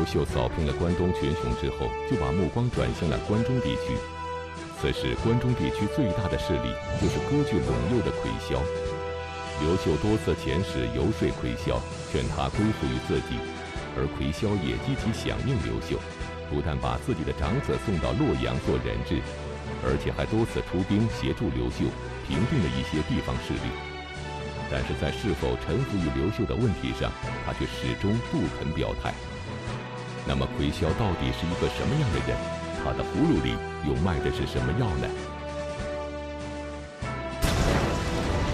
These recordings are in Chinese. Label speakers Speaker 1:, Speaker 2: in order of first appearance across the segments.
Speaker 1: 刘秀扫平了关东群雄之后，就把目光转向了关中地区。此时，关中地区最大的势力就是割据陇右的魁嚣。刘秀多次遣使游说魁嚣，劝他归附于自己，而魁嚣也积极响应刘秀，不但把自己的长子送到洛阳做人质，而且还多次出兵协助刘秀平定了一些地方势力。但是在是否臣服于刘秀的问题上，他却始终不肯表态。那么魁霄到底是一个什么样的人？他的葫芦里又卖的是什么药呢？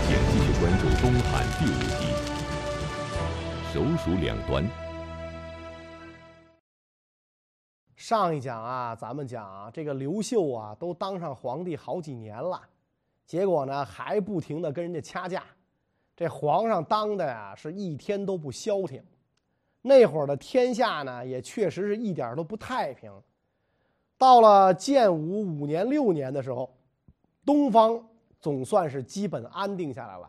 Speaker 1: 请继续关注《东汉》第五集《手鼠两端》。
Speaker 2: 上一讲啊，咱们讲这个刘秀啊，都当上皇帝好几年了，结果呢还不停的跟人家掐架。这皇上当的呀，是一天都不消停。那会儿的天下呢，也确实是一点都不太平。到了建武五年、六年的时候，东方总算是基本安定下来了。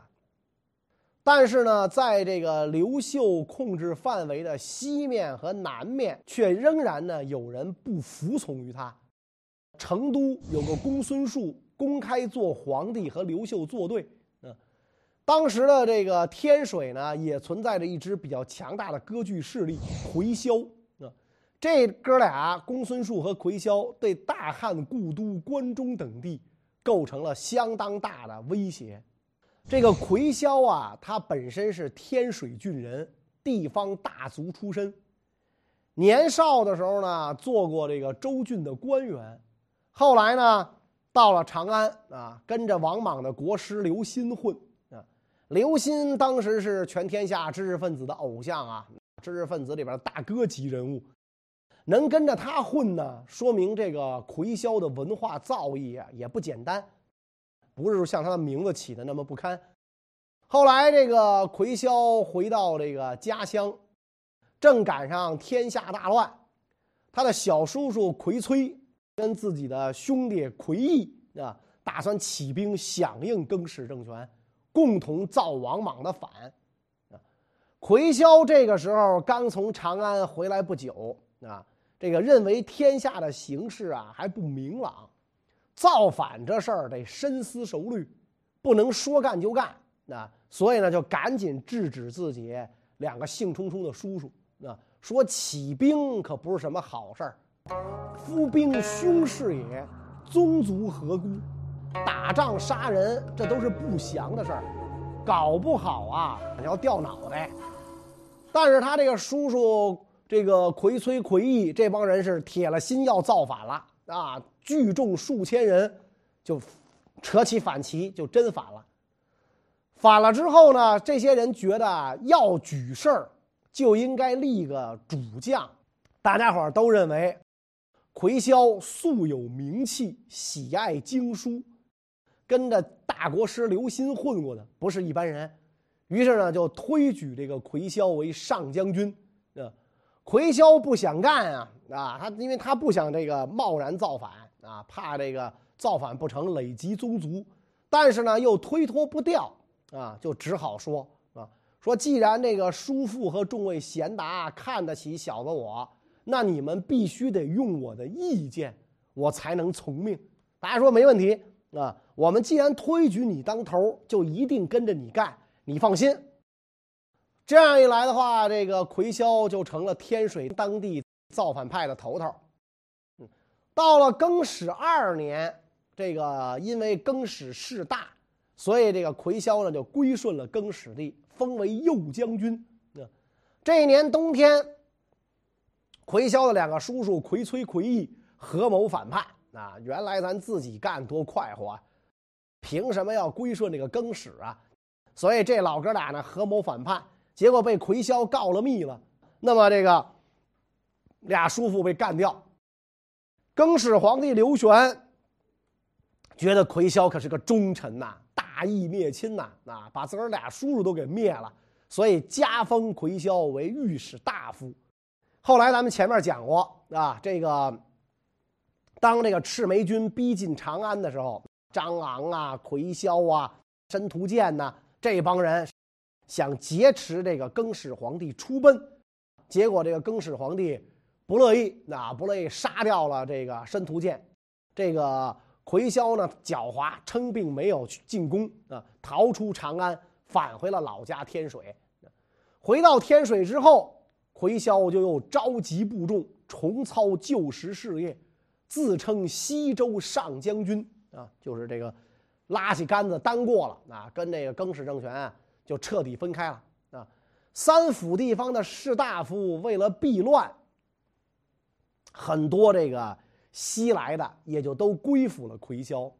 Speaker 2: 但是呢，在这个刘秀控制范围的西面和南面，却仍然呢有人不服从于他。成都有个公孙述公开做皇帝和刘秀作对。当时的这个天水呢，也存在着一支比较强大的割据势力魁霄啊。这哥俩公孙述和魁霄对大汉故都关中等地构成了相当大的威胁。这个魁霄啊，他本身是天水郡人，地方大族出身。年少的时候呢，做过这个州郡的官员，后来呢，到了长安啊，跟着王莽的国师刘歆混。刘歆当时是全天下知识分子的偶像啊，知识分子里边的大哥级人物，能跟着他混呢，说明这个魁霄的文化造诣啊也不简单，不是像他的名字起的那么不堪。后来这个魁霄回到这个家乡，正赶上天下大乱，他的小叔叔魁崔跟自己的兄弟魁义啊，打算起兵响应更始政权。共同造王莽的反，啊，魁霄这个时候刚从长安回来不久啊，这个认为天下的形势啊还不明朗，造反这事儿得深思熟虑，不能说干就干。啊，所以呢就赶紧制止自己两个兴冲冲的叔叔啊，说起兵可不是什么好事儿，夫兵凶事也，宗族何辜？打仗杀人，这都是不祥的事儿，搞不好啊，要掉脑袋。但是他这个叔叔，这个魁崔、魁义这帮人是铁了心要造反了啊，聚众数千人，就扯起反旗，就真反了。反了之后呢，这些人觉得要举事儿，就应该立个主将。大家伙儿都认为，魁霄素有名气，喜爱经书。跟着大国师刘歆混过的不是一般人，于是呢就推举这个魁霄为上将军。啊，魁霄不想干啊啊，他因为他不想这个贸然造反啊，怕这个造反不成累及宗族，但是呢又推脱不掉啊，就只好说啊说既然这个叔父和众位贤达看得起小子我，那你们必须得用我的意见，我才能从命。大家说没问题。啊，我们既然推举你当头，就一定跟着你干。你放心。这样一来的话，这个魁霄就成了天水当地造反派的头头。嗯，到了更始二年，这个因为更始势大，所以这个魁霄呢就归顺了更始帝，封为右将军。这一年冬天，魁霄的两个叔叔魁崔、魁义合谋反叛。啊，原来咱自己干多快活，啊，凭什么要归顺这个更始啊？所以这老哥俩呢合谋反叛，结果被魁霄告了密了。那么这个俩叔父被干掉，更始皇帝刘玄觉得魁霄可是个忠臣呐，大义灭亲呐，啊，把自个儿俩叔叔都给灭了，所以加封魁霄为御史大夫。后来咱们前面讲过啊，这个。当这个赤眉军逼近长安的时候，张昂啊、魁霄啊、申屠建呐这帮人想劫持这个更始皇帝出奔，结果这个更始皇帝不乐意，啊，不乐意杀掉了这个申屠建。这个魁霄呢，狡猾，称病没有去进攻啊，逃出长安，返回了老家天水。回到天水之后，魁霄就又召集部众，重操旧时事业，自称西周上将军啊，就是这个拉起杆子单过了啊，跟这个更始政权就彻底分开了啊。三府地方的士大夫为了避乱。很多这个西来的也就都归附了魁霄，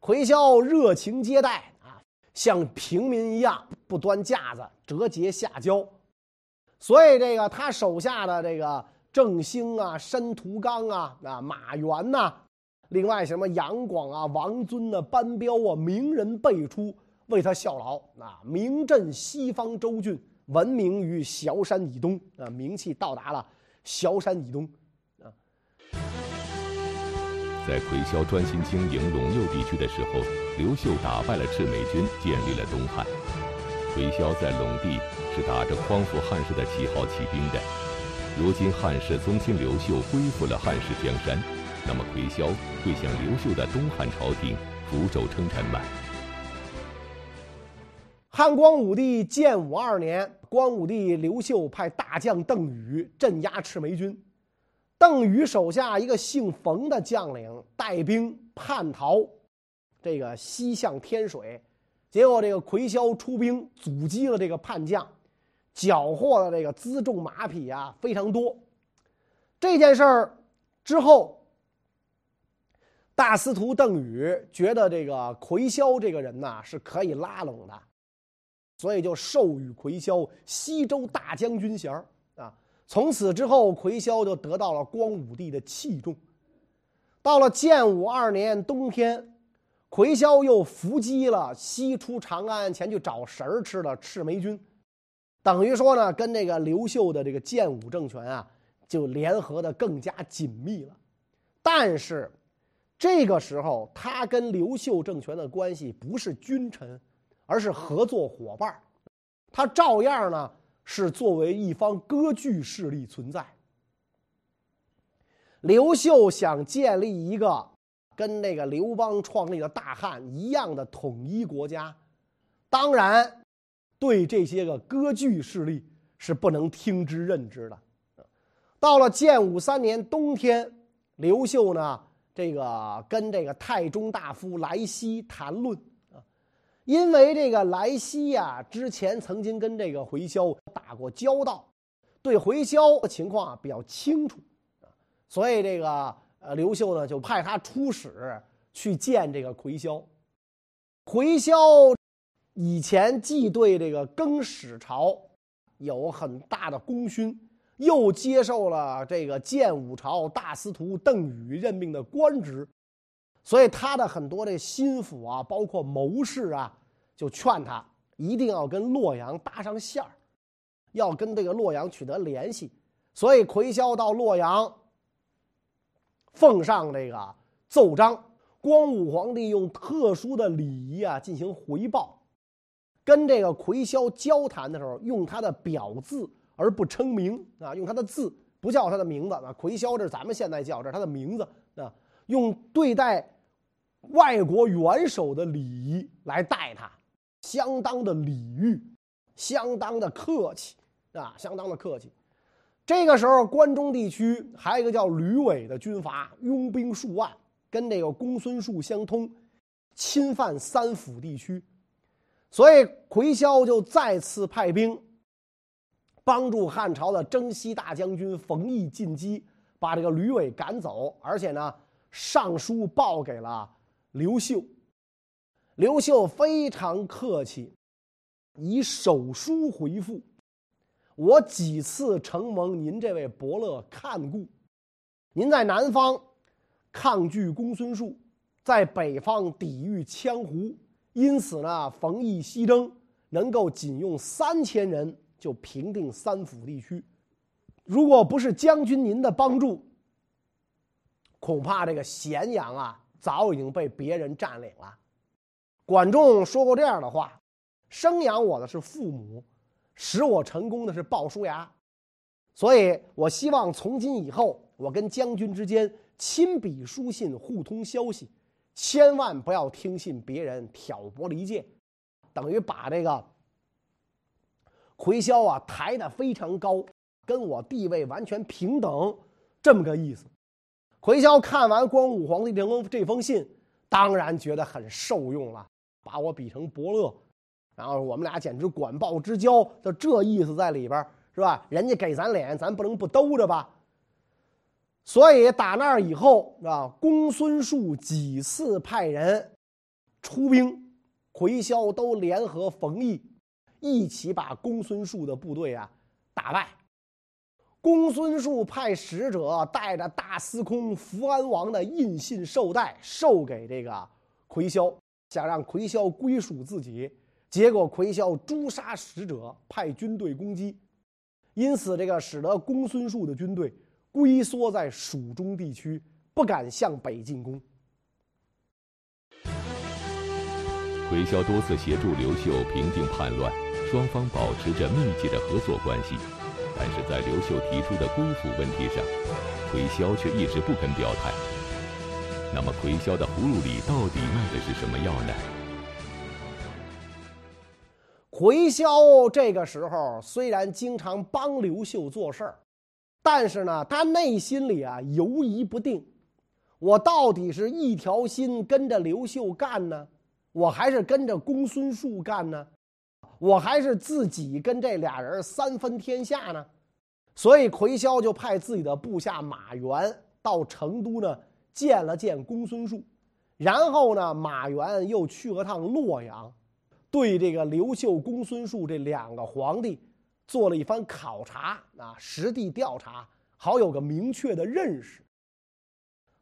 Speaker 2: 魁霄热情接待啊，像平民一样不端架子，折节下交。所以这个他手下的这个郑兴啊、申屠刚啊、啊马援呐，另外什么杨广啊、王尊啊、班彪啊，名人辈出为他效劳啊，名震西方州郡，闻名于崤山以东啊，名气到达了崤山以东啊。
Speaker 1: 在魁霄专心经营陇右地区的时候，刘秀打败了赤眉军，建立了东汉。魁霄在陇地是打着匡扶汉室的旗号起兵的。如今汉室宗亲刘秀恢复了汉室江山，那么魁霄会向刘秀的东汉朝廷俯首称臣吗？
Speaker 2: 汉光武帝建武二年，光武帝刘秀派大将邓禹镇压赤眉军。邓禹手下一个姓冯的将领带兵叛逃，这个西向天水，结果这个魁霄出兵阻击了这个叛将，缴获的这个辎重马匹啊非常多。这件事儿之后，大司徒邓禹觉得这个魁霄这个人呐是可以拉拢的，所以就授予魁霄西周大将军衔儿。从此之后，魁霄就得到了光武帝的器重。到了建武二年冬天，魁霄又伏击了西出长安前去找食儿吃的赤眉军，等于说呢，跟这个刘秀的这个建武政权啊，就联合的更加紧密了。但是，这个时候他跟刘秀政权的关系不是君臣，而是合作伙伴他照样呢。是作为一方割据势力存在。刘秀想建立一个跟那个刘邦创立的大汉一样的统一国家，当然对这些个割据势力是不能听之任之的。到了建武三年冬天，刘秀呢，这个跟这个太中大夫来西谈论。因为这个莱西呀，之前曾经跟这个回霄打过交道，对回霄的情况比较清楚，所以这个呃刘秀呢就派他出使去见这个回霄。回霄以前既对这个更始朝有很大的功勋，又接受了这个建武朝大司徒邓禹任命的官职，所以他的很多这心腹啊，包括谋士啊。就劝他一定要跟洛阳搭上线儿，要跟这个洛阳取得联系。所以魁霄到洛阳，奉上这个奏章。光武皇帝用特殊的礼仪啊进行回报，跟这个魁霄交谈的时候，用他的表字而不称名啊，用他的字不叫他的名字啊。魁霄这是咱们现在叫这是他的名字啊，用对待外国元首的礼仪来待他。相当的礼遇，相当的客气啊，相当的客气。这个时候，关中地区还有一个叫吕伟的军阀，拥兵数万，跟这个公孙述相通，侵犯三府地区。所以魁霄就再次派兵，帮助汉朝的征西大将军冯异进击，把这个吕伟赶走，而且呢，上书报给了刘秀。刘秀非常客气，以手书回复：“我几次承蒙您这位伯乐看顾，您在南方抗拒公孙述，在北方抵御羌胡，因此呢，冯异西征能够仅用三千人就平定三府地区。如果不是将军您的帮助，恐怕这个咸阳啊，早已经被别人占领了。”管仲说过这样的话：“生养我的是父母，使我成功的是鲍叔牙。所以我希望从今以后，我跟将军之间亲笔书信互通消息，千万不要听信别人挑拨离间，等于把这个奎霄啊抬得非常高，跟我地位完全平等，这么个意思。奎霄看完光武皇帝这封这封信，当然觉得很受用了，把我比成伯乐，然后我们俩简直管鲍之交，就这意思在里边是吧？人家给咱脸，咱不能不兜着吧？所以打那儿以后啊，公孙述几次派人出兵，奎霄都联合冯异一起把公孙述的部队啊打败。公孙述派使者带着大司空福安王的印信绶带授给这个奎霄，想让奎霄归属自己。结果奎霄诛杀使者，派军队攻击，因此这个使得公孙述的军队龟缩在蜀中地区，不敢向北进攻。
Speaker 1: 奎霄多次协助刘秀平定叛乱，双方保持着密切的合作关系。但是在刘秀提出的归附问题上，奎霄却一直不肯表态。那么，奎霄的葫芦里到底卖的是什么药呢？
Speaker 2: 奎霄这个时候虽然经常帮刘秀做事儿，但是呢，他内心里啊犹疑不定：我到底是一条心跟着刘秀干呢，我还是跟着公孙述干呢？我还是自己跟这俩人三分天下呢，所以奎霄就派自己的部下马援到成都呢见了见公孙述，然后呢马援又去了趟洛阳，对这个刘秀、公孙述这两个皇帝做了一番考察啊，实地调查，好有个明确的认识。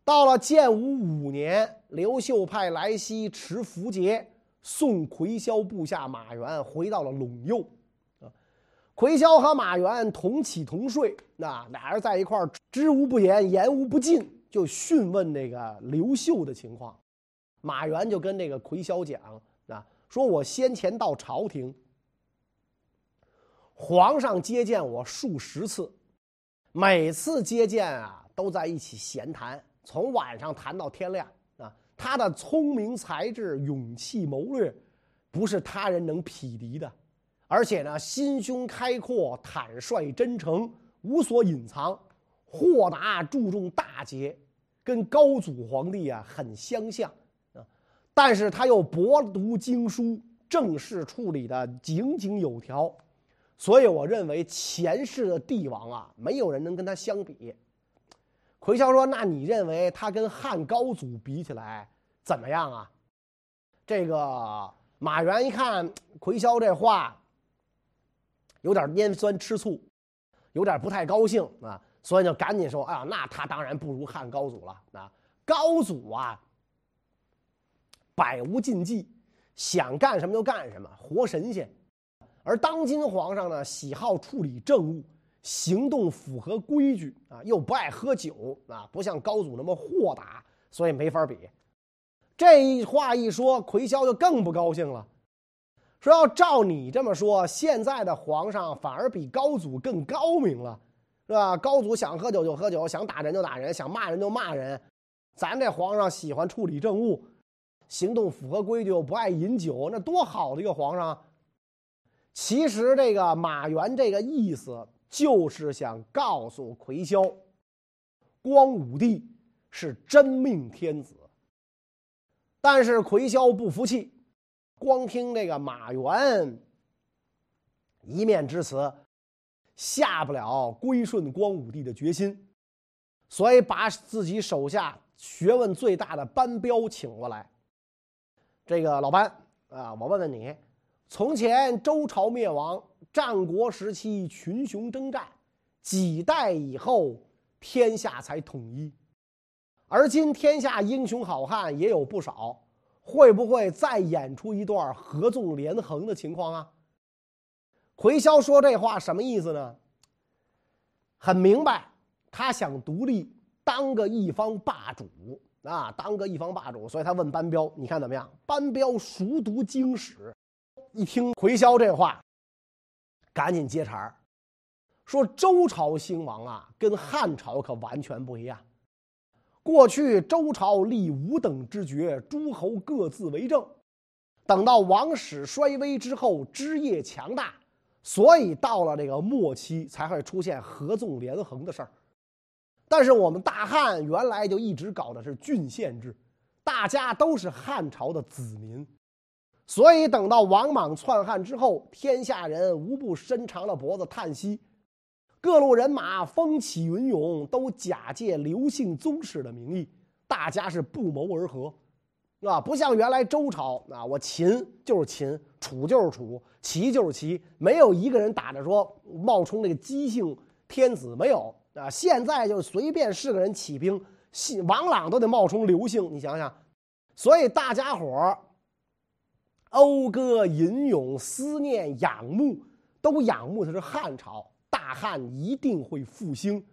Speaker 2: 到了建武五年，刘秀派来西持符节。送奎霄部下马援回到了陇右，啊，奎霄和马援同起同睡，那俩人在一块儿，知无不言，言无不尽，就讯问那个刘秀的情况。马援就跟这个奎霄讲，啊，说我先前到朝廷，皇上接见我数十次，每次接见啊，都在一起闲谈，从晚上谈到天亮。他的聪明才智、勇气谋略，不是他人能匹敌的，而且呢，心胸开阔、坦率真诚、无所隐藏、豁达注重大节，跟高祖皇帝啊很相像啊。但是他又博读经书，政事处理的井井有条，所以我认为前世的帝王啊，没有人能跟他相比。奎霄说：“那你认为他跟汉高祖比起来怎么样啊？”这个马原一看奎霄这话，有点拈酸吃醋，有点不太高兴啊，所以就赶紧说：“哎呀，那他当然不如汉高祖了。啊，高祖啊，百无禁忌，想干什么就干什么，活神仙；而当今皇上呢，喜好处理政务。”行动符合规矩啊，又不爱喝酒啊，不像高祖那么豁达，所以没法比。这一话一说，奎霄就更不高兴了，说要照你这么说，现在的皇上反而比高祖更高明了，是吧？高祖想喝酒就喝酒，想打人就打人，想骂人就骂人。咱这皇上喜欢处理政务，行动符合规矩，又不爱饮酒，那多好的一个皇上！其实这个马援这个意思。就是想告诉奎霄，光武帝是真命天子。但是奎霄不服气，光听这个马援一面之词，下不了归顺光武帝的决心，所以把自己手下学问最大的班彪请过来。这个老班啊，我问问你，从前周朝灭亡。战国时期群雄征战，几代以后天下才统一。而今天下英雄好汉也有不少，会不会再演出一段合纵连横的情况啊？奎霄说这话什么意思呢？很明白，他想独立，当个一方霸主啊，当个一方霸主。所以他问班彪：“你看怎么样？”班彪熟读经史，一听奎霄这话。赶紧接茬儿，说周朝兴亡啊，跟汉朝可完全不一样。过去周朝立五等之爵，诸侯各自为政。等到王室衰微之后，枝叶强大，所以到了这个末期才会出现合纵连横的事儿。但是我们大汉原来就一直搞的是郡县制，大家都是汉朝的子民。所以等到王莽篡汉之后，天下人无不伸长了脖子叹息，各路人马风起云涌，都假借刘姓宗室的名义，大家是不谋而合，啊，不像原来周朝啊，我秦就是秦，楚就是楚，齐就是齐，没有一个人打着说冒充那个姬姓天子，没有啊。现在就随便是个人起兵，姓王朗都得冒充刘姓，你想想，所以大家伙儿。讴歌吟咏、思念、仰慕，都仰慕的是汉朝，大汉一定会复兴。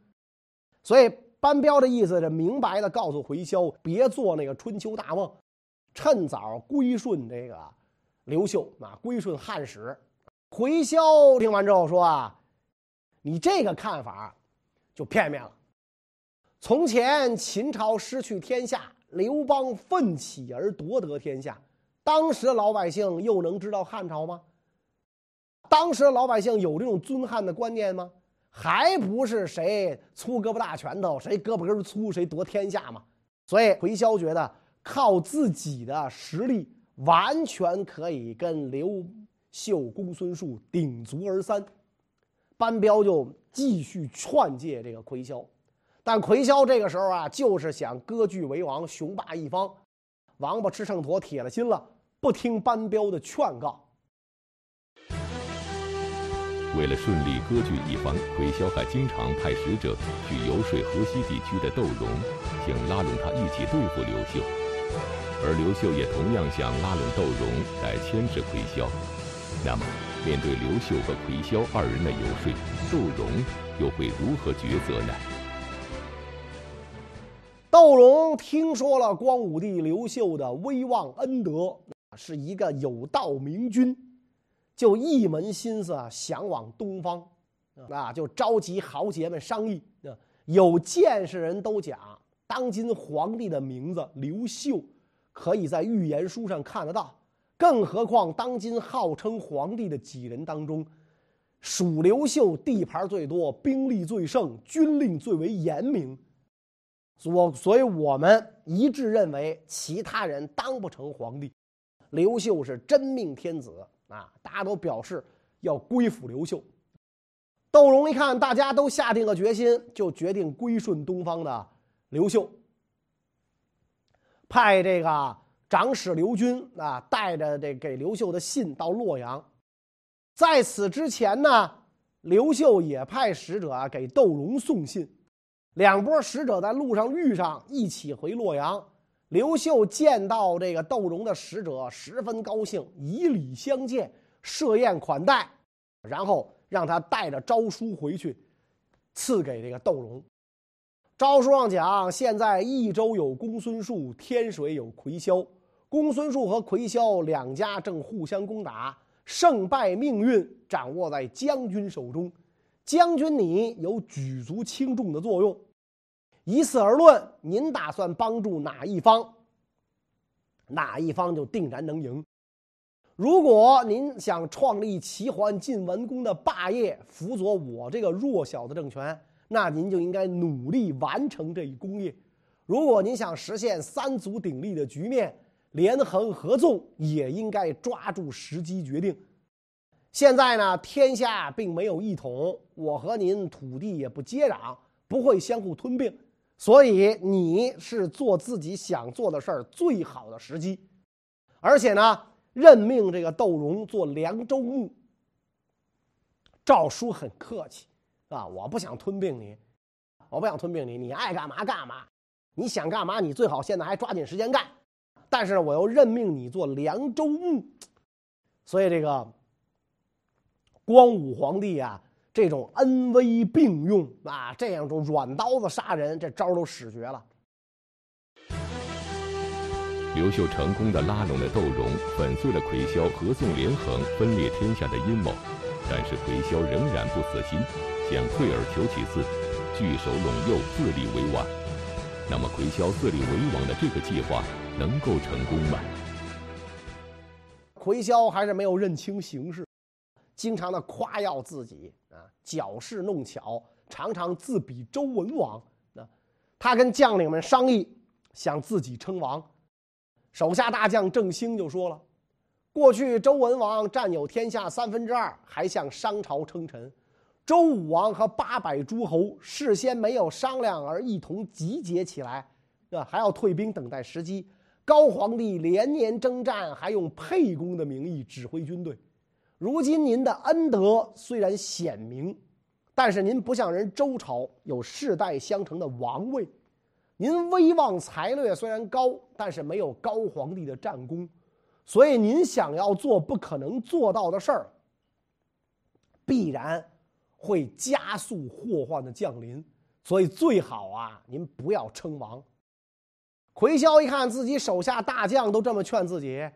Speaker 2: 所以班彪的意思是明白的告诉回萧，别做那个春秋大梦，趁早归顺这个刘秀啊，归顺汉室。回萧听完之后说啊，你这个看法就片面了。从前秦朝失去天下，刘邦奋起而夺得天下。当时老百姓又能知道汉朝吗？当时老百姓有这种尊汉的观念吗？还不是谁粗胳膊大拳头，谁胳膊根粗谁夺天下吗？所以回霄觉得靠自己的实力完全可以跟刘秀、公孙述鼎足而三。班彪就继续劝诫这个魁霄，但魁霄这个时候啊，就是想割据为王，雄霸一方。王八吃秤砣，铁了心了。不听班彪的劝告。
Speaker 1: 为了顺利割据一方，魁霄还经常派使者去游说河西地区的窦融，请拉拢他一起对付刘秀。而刘秀也同样想拉拢窦融来牵制魁霄。那么，面对刘秀和魁霄二人的游说，窦融又会如何抉择呢？
Speaker 2: 窦融听说了光武帝刘秀的威望恩德。是一个有道明君，就一门心思啊，想往东方，啊，就召集豪杰们商议。啊，有见识人都讲，当今皇帝的名字刘秀，可以在预言书上看得到。更何况当今号称皇帝的几人当中，属刘秀地盘最多，兵力最盛，军令最为严明。所所以，我们一致认为，其他人当不成皇帝。刘秀是真命天子啊！大家都表示要归附刘秀。窦融一看大家都下定了决心，就决定归顺东方的刘秀，派这个长史刘军啊，带着这给刘秀的信到洛阳。在此之前呢，刘秀也派使者啊给窦融送信，两拨使者在路上遇上，一起回洛阳。刘秀见到这个窦融的使者，十分高兴，以礼相见，设宴款待，然后让他带着诏书回去，赐给这个窦融。诏书上讲，现在益州有公孙述，天水有魁霄，公孙述和魁霄两家正互相攻打，胜败命运掌握在将军手中，将军你有举足轻重的作用。以此而论，您打算帮助哪一方？哪一方就定然能赢。如果您想创立齐桓晋文公的霸业，辅佐我这个弱小的政权，那您就应该努力完成这一功业。如果您想实现三足鼎立的局面，连横合纵，也应该抓住时机决定。现在呢，天下并没有一统，我和您土地也不接壤，不会相互吞并。所以你是做自己想做的事儿最好的时机，而且呢，任命这个窦融做凉州牧。诏书很客气，啊，我不想吞并你，我不想吞并你，你爱干嘛干嘛，你想干嘛你最好现在还抓紧时间干。但是我又任命你做凉州牧，所以这个光武皇帝啊。这种恩威并用啊，这样种软刀子杀人，这招都使绝了。
Speaker 1: 刘秀成功的拉拢了窦融，粉碎了奎霄合纵连横、分裂天下的阴谋，但是奎霄仍然不死心，想退而求其次，聚首陇右，自立为王。那么，奎霄自立为王的这个计划能够成功吗？
Speaker 2: 奎霄还是没有认清形势，经常的夸耀自己啊，矫饰弄巧，常常自比周文王。那他跟将领们商议，想自己称王。手下大将郑兴就说了。过去周文王占有天下三分之二，还向商朝称臣；周武王和八百诸侯事先没有商量而一同集结起来，对吧？还要退兵等待时机。高皇帝连年征战，还用沛公的名义指挥军队。如今您的恩德虽然显明，但是您不像人周朝有世代相承的王位，您威望才略虽然高，但是没有高皇帝的战功。所以，您想要做不可能做到的事儿，必然会加速祸患的降临。所以，最好啊，您不要称王。魁霄一看自己手下大将都这么劝自己，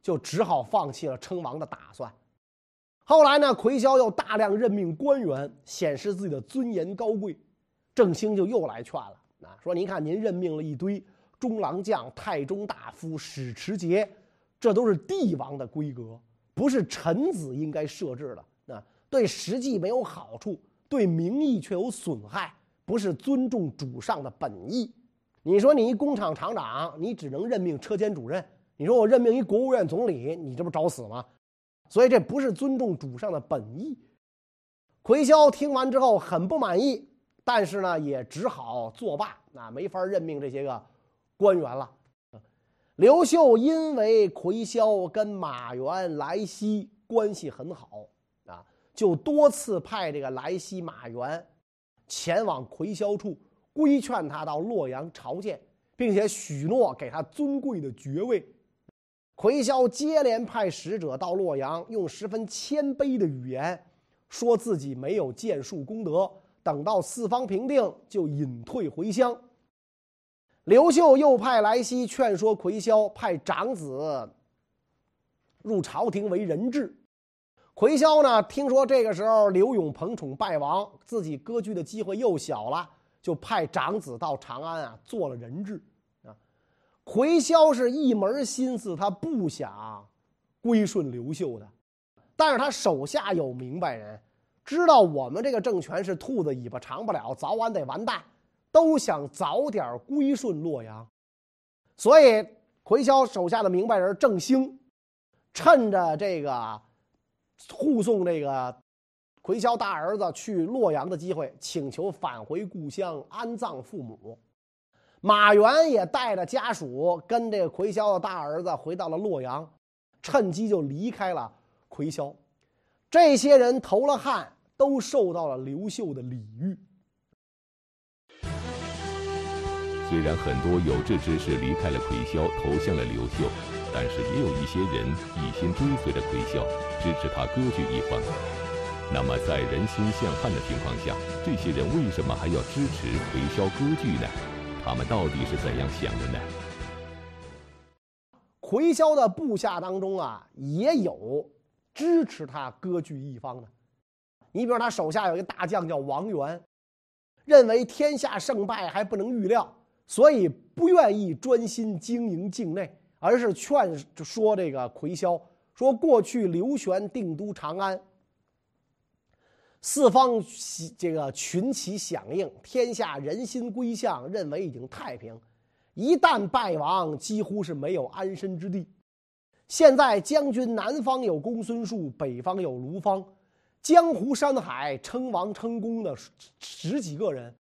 Speaker 2: 就只好放弃了称王的打算。后来呢，魁霄又大量任命官员，显示自己的尊严高贵。郑兴就又来劝了啊，说：“您看，您任命了一堆中郎将、太中大夫、史持节。”这都是帝王的规格，不是臣子应该设置的。那对实际没有好处，对名义却有损害，不是尊重主上的本意。你说你一工厂厂长，你只能任命车间主任；你说我任命一国务院总理，你这不找死吗？所以这不是尊重主上的本意。奎霄听完之后很不满意，但是呢，也只好作罢，那没法任命这些个官员了。刘秀因为魁霄跟马援、来西关系很好啊，就多次派这个来西、马援前往魁霄处，规劝他到洛阳朝见，并且许诺给他尊贵的爵位。魁霄接连派使者到洛阳，用十分谦卑的语言说自己没有建树功德，等到四方平定，就隐退回乡。刘秀又派来西劝说魁霄派长子入朝廷为人质。魁霄呢，听说这个时候刘永彭宠败亡，自己割据的机会又小了，就派长子到长安啊做了人质。啊，魁霄是一门心思，他不想归顺刘秀的，但是他手下有明白人，知道我们这个政权是兔子尾巴长不了，早晚得完蛋。都想早点归顺洛阳，所以魁霄手下的明白人郑兴，趁着这个护送这个魁霄大儿子去洛阳的机会，请求返回故乡安葬父母。马援也带着家属跟这个魁霄的大儿子回到了洛阳，趁机就离开了魁霄。这些人投了汉，都受到了刘秀的礼遇。
Speaker 1: 虽然很多有志之士离开了魁霄，投向了刘秀，但是也有一些人一心追随着魁霄，支持他割据一方。那么，在人心向汉的情况下，这些人为什么还要支持魁霄割据呢？他们到底是怎样想的呢？
Speaker 2: 魁霄的部下当中啊，也有支持他割据一方的。你比如他手下有一个大将叫王元，认为天下胜败还不能预料。所以不愿意专心经营境内，而是劝说这个魁霄说：过去刘玄定都长安，四方这个群起响应，天下人心归向，认为已经太平。一旦败亡，几乎是没有安身之地。现在将军南方有公孙述，北方有卢方，江湖山海称王称公的十几个人。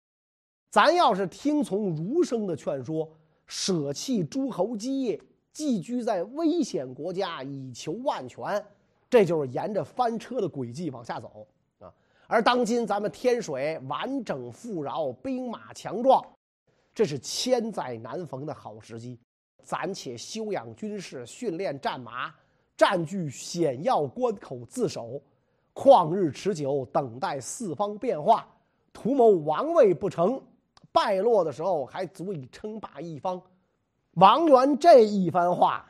Speaker 2: 咱要是听从儒生的劝说，舍弃诸侯基业，寄居在危险国家以求万全，这就是沿着翻车的轨迹往下走！而当今咱们天水完整富饶，兵马强壮，这是千载难逢的好时机。暂且休养军士，训练战马，占据险要关口自守，旷日持久，等待四方变化，图谋王位不成。败落的时候还足以称霸一方，王元这一番话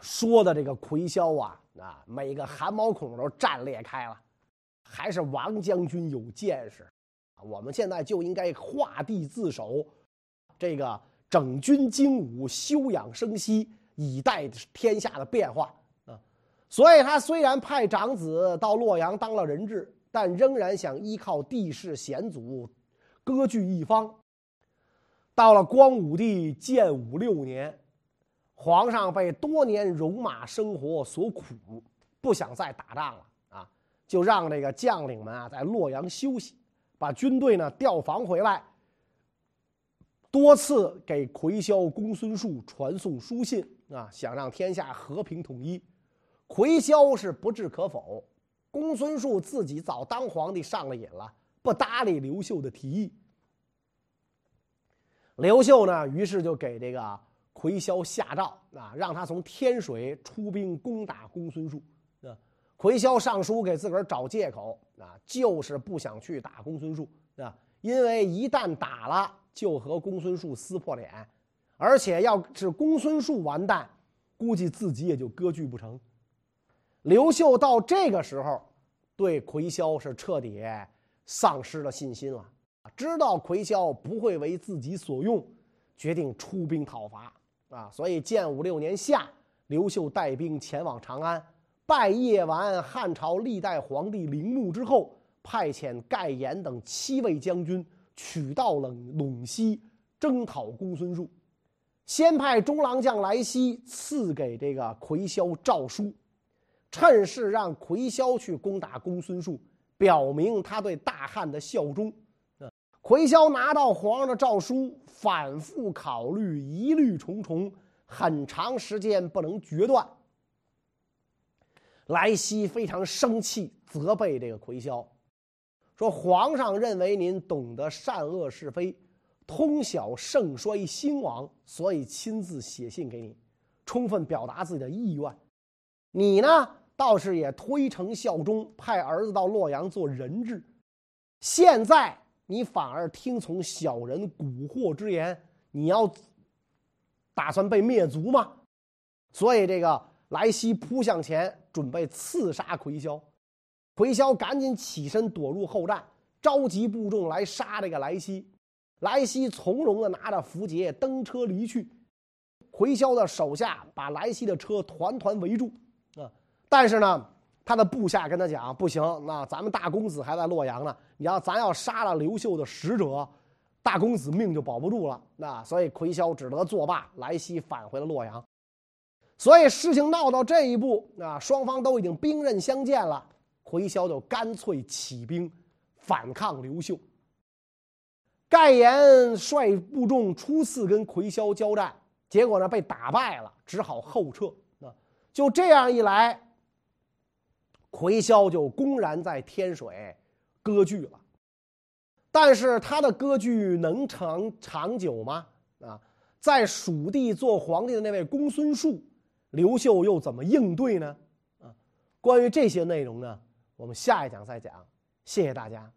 Speaker 2: 说的这个魁霄啊啊，每个汗毛孔都炸裂开了，还是王将军有见识，我们现在就应该画地自守，这个整军精武，休养生息，以待天下的变化啊。所以他虽然派长子到洛阳当了人质，但仍然想依靠地势险阻，割据一方。到了光武帝建武六年，皇上被多年戎马生活所苦，不想再打仗了，就让这个将领们啊在洛阳休息，把军队呢调防回来。多次给魁霄、公孙述传送书信啊，想让天下和平统一。魁霄是不置可否，公孙述自己早当皇帝上了瘾了，不搭理刘秀的提议。刘秀呢，于是就给这个魁霄下诏啊，让他从天水出兵攻打公孙述。啊，魁霄上书给自个儿找借口啊，就是不想去打公孙述啊，因为一旦打了，就和公孙述撕破脸，而且要是公孙述完蛋，估计自己也就割据不成。刘秀到这个时候，对魁霄是彻底丧失了信心了。知道魁霄不会为自己所用，决定出兵讨伐啊！所以建武六年夏，刘秀带兵前往长安，拜谒完汉朝历代皇帝陵墓之后，派遣盖延等七位将军取道了陇西，征讨公孙述。先派中郎将来西赐给这个魁霄诏书，趁势让魁霄去攻打公孙述，表明他对大汉的效忠。嗯魁霄拿到皇上的诏书，反复考虑，疑虑重重，很长时间不能决断。莱西非常生气，责备这个魁霄，说：“皇上认为您懂得善恶是非，通晓盛衰兴亡，所以亲自写信给你，充分表达自己的意愿。你呢，倒是也推诚效忠，派儿子到洛阳做人质。现在。”你反而听从小人蛊惑之言，你要打算被灭族吗？所以这个莱西扑向前，准备刺杀魁霄。魁霄赶紧起身躲入后寨，召集部众来杀这个莱西。莱西从容的拿着符节登车离去。魁霄的手下把莱西的车团团围住啊！但是呢。他的部下跟他讲：“不行，那咱们大公子还在洛阳呢。你要咱要杀了刘秀的使者，大公子命就保不住了。那所以魁霄只得作罢，莱西返回了洛阳。所以事情闹到这一步，啊，双方都已经兵刃相见了，魁霄就干脆起兵反抗刘秀。盖延率部众初次跟魁霄交战，结果呢被打败了，只好后撤。那就这样一来。”魁霄就公然在天水割据了，但是他的割据能长长久吗？啊，在蜀地做皇帝的那位公孙述，刘秀又怎么应对呢？啊，关于这些内容呢，我们下一讲再讲。谢谢大家。